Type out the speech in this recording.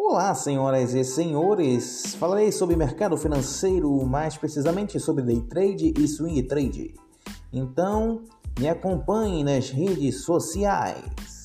Olá, senhoras e senhores. Falarei sobre mercado financeiro, mais precisamente sobre day trade e swing trade. Então, me acompanhe nas redes sociais.